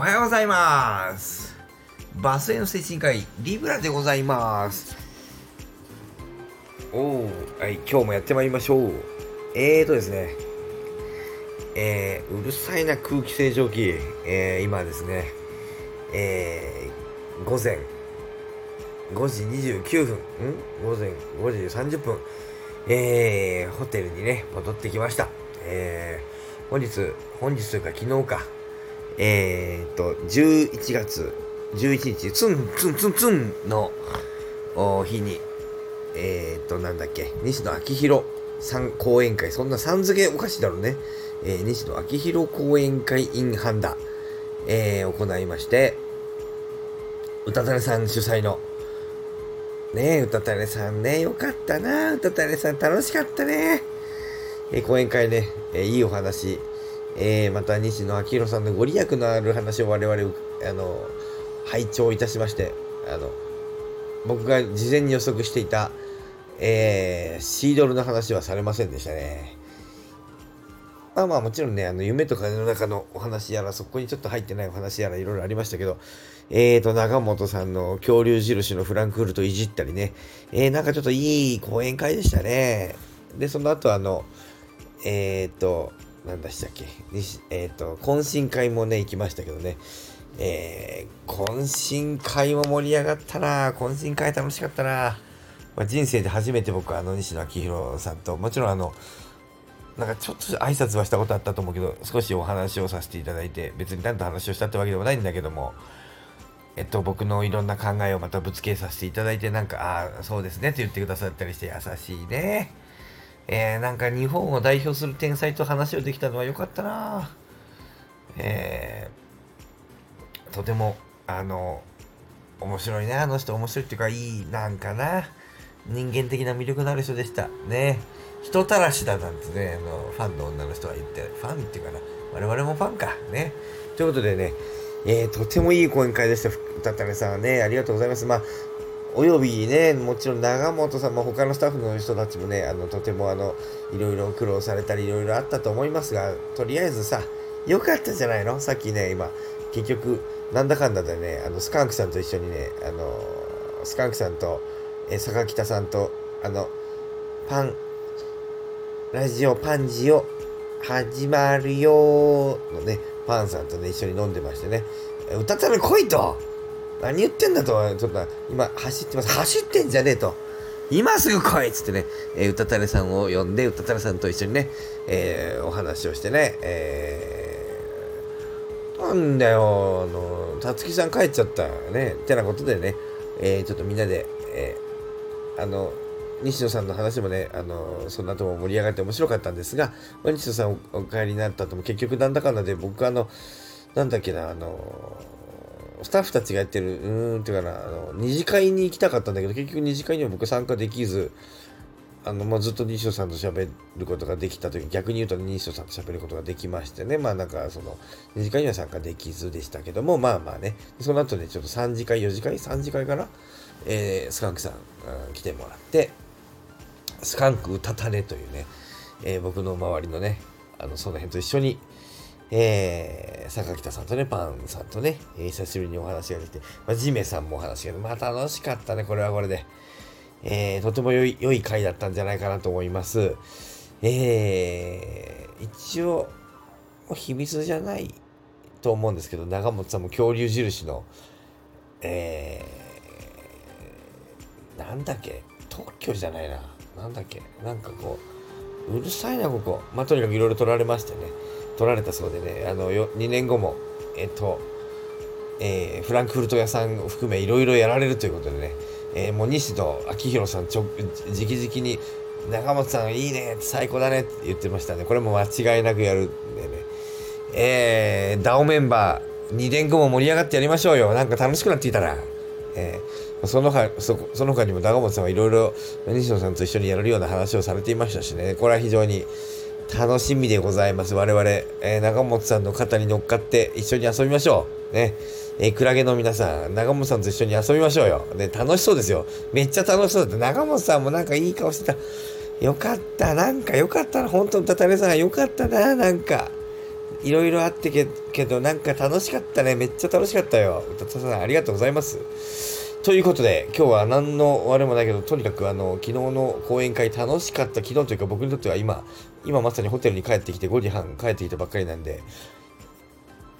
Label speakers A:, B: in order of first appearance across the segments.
A: おはようございます。バスへの精神科医リブラでございます。おおはい今日もやってまいりましょう。えーとですね。えー、うるさいな空気清浄機。えー、今ですね。えー、午前5時29分。ん？午前5時30分。えー、ホテルにね戻ってきました。えー、本日本日というか昨日か。えー、っと11月11日ツンツンツンツンの日にえー、っとなんだっけ西野昭弘さん講演会。そんなさん付けおかしいだろうね、えー、西野昭弘講演会 in ハンダ、えー、行いまして歌たたれさん主催の。ねえ、歌たれさんね、よかったな、歌たれさん楽しかったね。えー、講演会ね、えー、いいお話、えー、また西野昭弘さんのご利益のある話を我々、あの、拝聴いたしまして、あの、僕が事前に予測していた、えー、シードルの話はされませんでしたね。まあまあもちろんね、あの夢と風の中のお話やら、そこにちょっと入ってないお話やらいろいろありましたけど、えーと、長本さんの恐竜印のフランクフルトいじったりね、えー、なんかちょっといい講演会でしたね。で、その後あの、えーと、なんだしたっけ、えーと、懇親会もね、行きましたけどね、えー、懇親会も盛り上がったな。懇親会楽しかったな。まあ、人生で初めて僕あの西野昭弘さんと、もちろんあの、なんかちょっと挨拶はしたことあったと思うけど、少しお話をさせていただいて、別に何と話をしたってわけでもないんだけども、えっと、僕のいろんな考えをまたぶつけさせていただいて、なんか、ああ、そうですねって言ってくださったりして優しいね。えー、なんか日本を代表する天才と話をできたのは良かったな。えー、とても、あの、面白いね。あの人面白いっていうか、いい、なんかな。人間的な魅力のある人でした。ね。人たらしだなんてね、あの、ファンの女の人は言って、ファンっていうかな、我々もファンか、ね。ということでね、えー、とてもいい講演会でした。たったねさんね、ありがとうございます。まあ、およびね、もちろん長本さんも他のスタッフの人たちもね、あの、とてもあの、いろいろ苦労されたり、いろいろあったと思いますが、とりあえずさ、よかったじゃないの？さっきね、今、結局、なんだかんだでね、あの、スカンクさんと一緒にね、あの、スカンクさんと、え坂北さんと、あの、パン、ラジオパンジオ始まるよのね、パンさんとね、一緒に飲んでましてね、歌ったら来いと！何言ってんだと、ちょっと今走ってます。走ってんじゃねえと。今すぐ来いっつってね、えー、歌たたれさんを呼んで、歌たたれさんと一緒にね、えー、お話をしてね、えー、なんだよ、あの、たつきさん帰っちゃったね、ってなことでね、えー、ちょっとみんなで、えー、あの、西野さんの話もね、あの、その後も盛り上がって面白かったんですが、西野さんお帰りになった後も結局なんだかんだで僕あの、なんだっけな、あの、スタッフたちがやってる、うーん、っていうかな、あの、二次会に行きたかったんだけど、結局二次会には僕参加できず、あの、まあ、ずっと西野さんと喋ることができたという逆に言うと西野さんと喋ることができましてね、まあなんかその、二次会には参加できずでしたけども、まあまあね、その後ね、ちょっと3次会、4次会、3次会かな、えー、スカンクさん、うん、来てもらって、スカンク歌たねというね、えー、僕の周りのね、あの、その辺と一緒に、えー、坂北さんとね、パンさんとね、えー、久しぶりにお話ができて、まあ、ジメさんもお話がまあ楽しかったね、これはこれで。えー、とても良い、良い回だったんじゃないかなと思います。えー、一応、秘密じゃないと思うんですけど、長本さんも恐竜印の、えー、なんだっけ、特許じゃないな。なんだっけなんかこう、うるさいな、ここ。まあ、とにかくいろいろ取られましてね。取られたそうでね、あの、よ2年後も、えっと、えー、フランクフルト屋さんを含めいろいろやられるということでね、えー、もう西野昭弘さんちょ、直々に、中本さんいいね、最高だねって言ってましたね。これも間違いなくやるんでね。えー、ダオメンバー、2年後も盛り上がってやりましょうよ。なんか楽しくなっていたら。えーその他、そその他にも長本さんはいろいろ西野さんと一緒にやれるような話をされていましたしね、これは非常に楽しみでございます。我々、えー、長本さんの肩に乗っかって一緒に遊びましょう。ね。えー、クラゲの皆さん、長本さんと一緒に遊びましょうよ。ね、楽しそうですよ。めっちゃ楽しそうだって、長本さんもなんかいい顔してた。よかった。なんかよかったな。本当にたたれさん、よかったな。なんか。いろいろあってけど、なんか楽しかったね。めっちゃ楽しかったよ。歌田さん、ありがとうございます。ということで、今日は何のあれもないけど、とにかくあの、昨日の講演会楽しかった、昨日というか僕にとっては今、今まさにホテルに帰ってきて5時半帰ってきたばっかりなんで、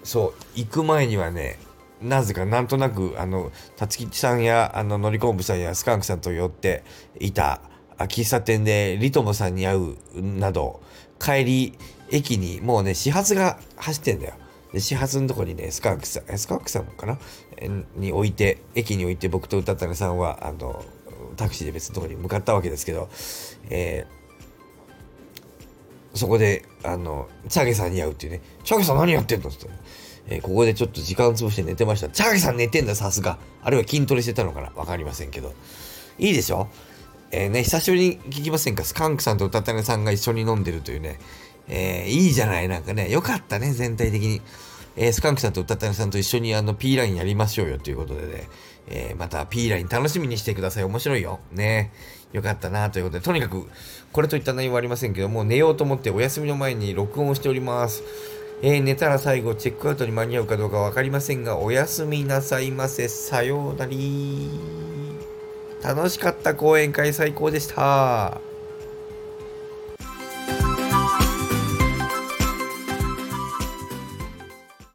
A: そう、行く前にはね、なぜかなんとなく、あの、たつきさんや、あの、のりこんぶさんやスカンクさんと寄っていた、喫茶店でリトモさんに会うなど、帰り、駅にもうね、始発が走ってんだよ。で、始発のとこにね、スカンクさん、スカンクさんかな？に置いて、駅に置いて僕と歌ったねさんは、あの、タクシーで別のとこに向かったわけですけど、えー、そこで、あの、チャゲさんに会うっていうね、チャゲさん何やってんのって言って、えー、ここでちょっと時間潰して寝てました。チャゲさん寝てんだ、さすが。あるいは筋トレしてたのかな？わかりませんけど。いいでしょ？えー、ね、久しぶりに聞きませんか？スカンクさんと歌ったねさんが一緒に飲んでるというね、えー、いいじゃない、なんかね、よかったね、全体的に。えー、スカンクさんと歌ったねさんと一緒にあの P ラインやりましょうよということでね、えー、また P ライン楽しみにしてください。面白いよ。ね。よかったなということで、とにかく、これといった内容はありませんけども、寝ようと思ってお休みの前に録音をしております。えー、寝たら最後、チェックアウトに間に合うかどうかわかりませんが、おやすみなさいませ。さようなり。楽しかった講演会最高でした。